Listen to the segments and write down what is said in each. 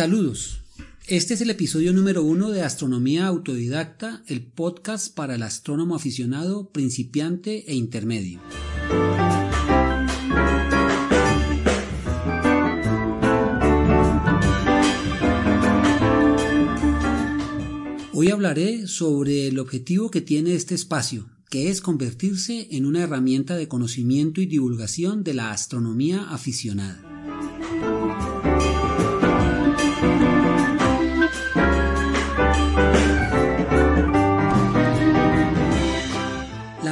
Saludos. Este es el episodio número uno de Astronomía Autodidacta, el podcast para el astrónomo aficionado, principiante e intermedio. Hoy hablaré sobre el objetivo que tiene este espacio, que es convertirse en una herramienta de conocimiento y divulgación de la astronomía aficionada.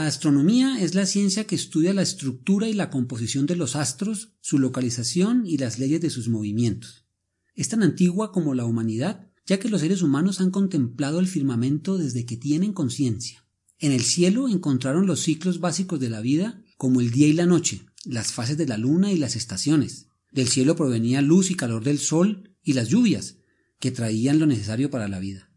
astronomía es la ciencia que estudia la estructura y la composición de los astros, su localización y las leyes de sus movimientos. Es tan antigua como la humanidad, ya que los seres humanos han contemplado el firmamento desde que tienen conciencia. En el cielo encontraron los ciclos básicos de la vida, como el día y la noche, las fases de la luna y las estaciones. Del cielo provenía luz y calor del sol y las lluvias, que traían lo necesario para la vida.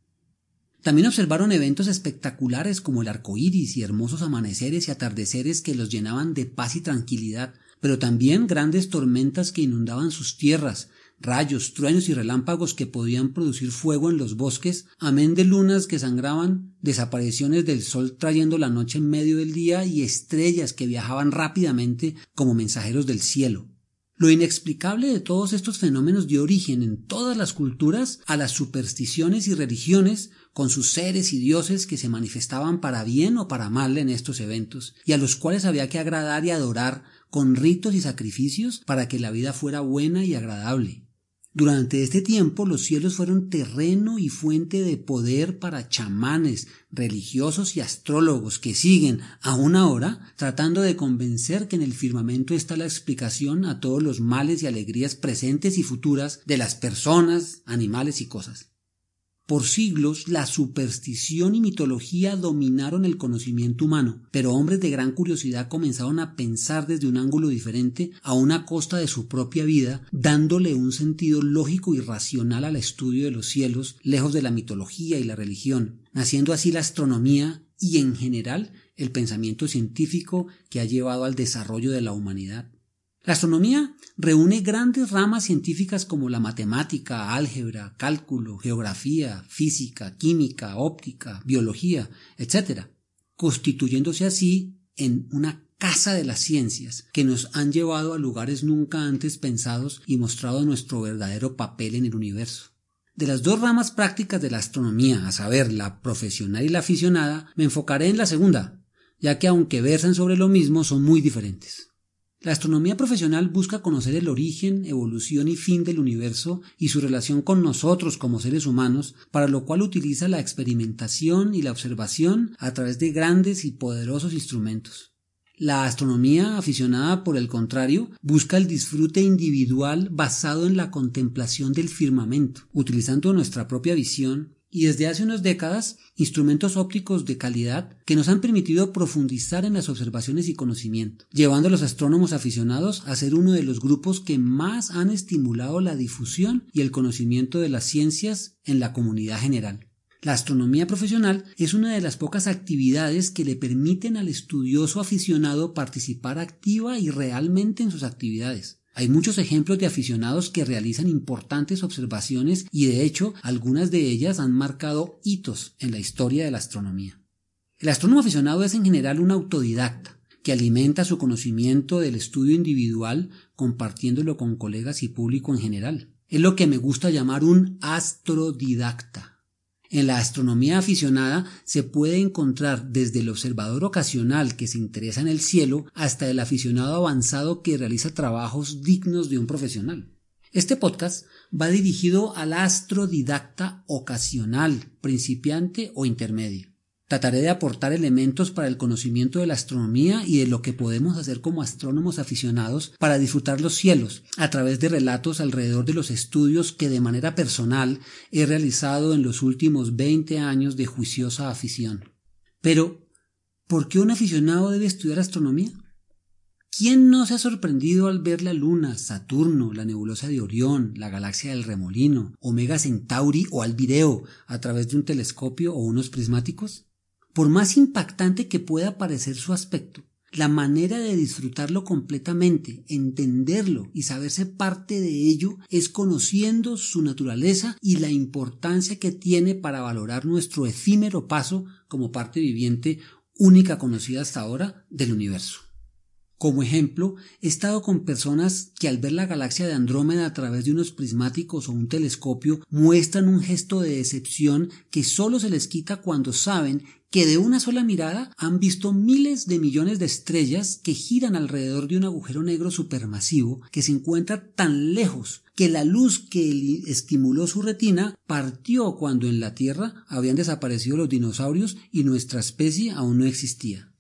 También observaron eventos espectaculares como el arco iris y hermosos amaneceres y atardeceres que los llenaban de paz y tranquilidad, pero también grandes tormentas que inundaban sus tierras, rayos, truenos y relámpagos que podían producir fuego en los bosques, amén de lunas que sangraban, desapariciones del sol trayendo la noche en medio del día y estrellas que viajaban rápidamente como mensajeros del cielo. Lo inexplicable de todos estos fenómenos dio origen en todas las culturas a las supersticiones y religiones con sus seres y dioses que se manifestaban para bien o para mal en estos eventos, y a los cuales había que agradar y adorar con ritos y sacrificios para que la vida fuera buena y agradable. Durante este tiempo los cielos fueron terreno y fuente de poder para chamanes, religiosos y astrólogos que siguen, aún ahora, tratando de convencer que en el firmamento está la explicación a todos los males y alegrías presentes y futuras de las personas, animales y cosas. Por siglos la superstición y mitología dominaron el conocimiento humano, pero hombres de gran curiosidad comenzaron a pensar desde un ángulo diferente a una costa de su propia vida, dándole un sentido lógico y racional al estudio de los cielos, lejos de la mitología y la religión, naciendo así la astronomía y en general el pensamiento científico que ha llevado al desarrollo de la humanidad. La astronomía reúne grandes ramas científicas como la matemática, álgebra, cálculo, geografía, física, química, óptica, biología, etc., constituyéndose así en una casa de las ciencias que nos han llevado a lugares nunca antes pensados y mostrado nuestro verdadero papel en el universo. De las dos ramas prácticas de la astronomía, a saber, la profesional y la aficionada, me enfocaré en la segunda, ya que aunque versan sobre lo mismo son muy diferentes. La astronomía profesional busca conocer el origen, evolución y fin del universo y su relación con nosotros como seres humanos, para lo cual utiliza la experimentación y la observación a través de grandes y poderosos instrumentos. La astronomía aficionada, por el contrario, busca el disfrute individual basado en la contemplación del firmamento, utilizando nuestra propia visión, y desde hace unas décadas instrumentos ópticos de calidad que nos han permitido profundizar en las observaciones y conocimiento, llevando a los astrónomos aficionados a ser uno de los grupos que más han estimulado la difusión y el conocimiento de las ciencias en la comunidad general. La astronomía profesional es una de las pocas actividades que le permiten al estudioso aficionado participar activa y realmente en sus actividades. Hay muchos ejemplos de aficionados que realizan importantes observaciones y de hecho algunas de ellas han marcado hitos en la historia de la astronomía. El astrónomo aficionado es en general un autodidacta que alimenta su conocimiento del estudio individual compartiéndolo con colegas y público en general. Es lo que me gusta llamar un astrodidacta. En la astronomía aficionada se puede encontrar desde el observador ocasional que se interesa en el cielo hasta el aficionado avanzado que realiza trabajos dignos de un profesional. Este podcast va dirigido al astrodidacta ocasional, principiante o intermedio. Trataré de aportar elementos para el conocimiento de la astronomía y de lo que podemos hacer como astrónomos aficionados para disfrutar los cielos a través de relatos alrededor de los estudios que de manera personal he realizado en los últimos 20 años de juiciosa afición. Pero, ¿por qué un aficionado debe estudiar astronomía? ¿Quién no se ha sorprendido al ver la Luna, Saturno, la nebulosa de Orión, la galaxia del Remolino, Omega Centauri o Albireo a través de un telescopio o unos prismáticos? Por más impactante que pueda parecer su aspecto, la manera de disfrutarlo completamente, entenderlo y saberse parte de ello es conociendo su naturaleza y la importancia que tiene para valorar nuestro efímero paso como parte viviente única conocida hasta ahora del universo. Como ejemplo, he estado con personas que al ver la galaxia de Andrómeda a través de unos prismáticos o un telescopio muestran un gesto de decepción que solo se les quita cuando saben que de una sola mirada han visto miles de millones de estrellas que giran alrededor de un agujero negro supermasivo que se encuentra tan lejos que la luz que estimuló su retina partió cuando en la Tierra habían desaparecido los dinosaurios y nuestra especie aún no existía.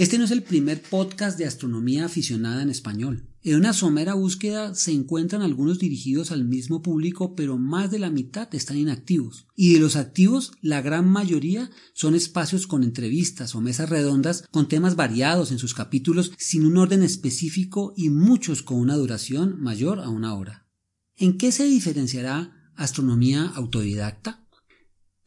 Este no es el primer podcast de astronomía aficionada en español. En una somera búsqueda se encuentran algunos dirigidos al mismo público, pero más de la mitad están inactivos. Y de los activos, la gran mayoría son espacios con entrevistas o mesas redondas con temas variados en sus capítulos sin un orden específico y muchos con una duración mayor a una hora. ¿En qué se diferenciará astronomía autodidacta?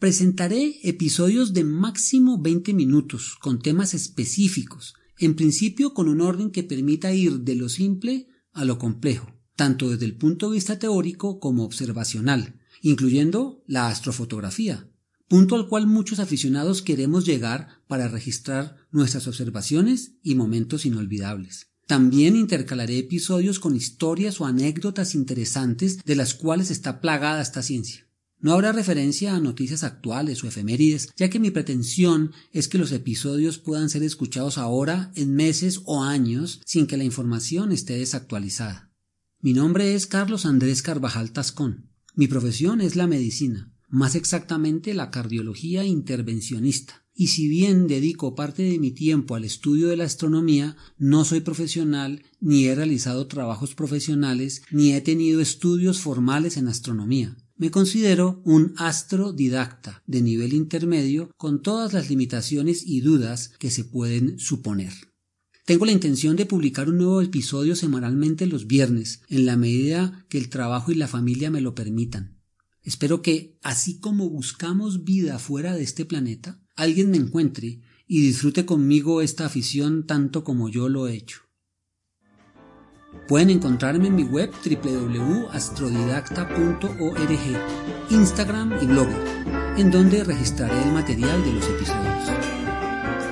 Presentaré episodios de máximo 20 minutos con temas específicos, en principio con un orden que permita ir de lo simple a lo complejo, tanto desde el punto de vista teórico como observacional, incluyendo la astrofotografía, punto al cual muchos aficionados queremos llegar para registrar nuestras observaciones y momentos inolvidables. También intercalaré episodios con historias o anécdotas interesantes de las cuales está plagada esta ciencia. No habrá referencia a noticias actuales o efemérides, ya que mi pretensión es que los episodios puedan ser escuchados ahora, en meses o años, sin que la información esté desactualizada. Mi nombre es Carlos Andrés Carvajal Tascón. Mi profesión es la medicina, más exactamente la cardiología intervencionista. Y si bien dedico parte de mi tiempo al estudio de la astronomía, no soy profesional, ni he realizado trabajos profesionales, ni he tenido estudios formales en astronomía. Me considero un astrodidacta de nivel intermedio con todas las limitaciones y dudas que se pueden suponer. Tengo la intención de publicar un nuevo episodio semanalmente los viernes, en la medida que el trabajo y la familia me lo permitan. Espero que, así como buscamos vida fuera de este planeta, alguien me encuentre y disfrute conmigo esta afición tanto como yo lo he hecho. Pueden encontrarme en mi web www.astrodidacta.org, Instagram y blog, en donde registraré el material de los episodios.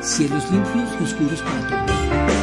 Cielos limpios y oscuros para todos.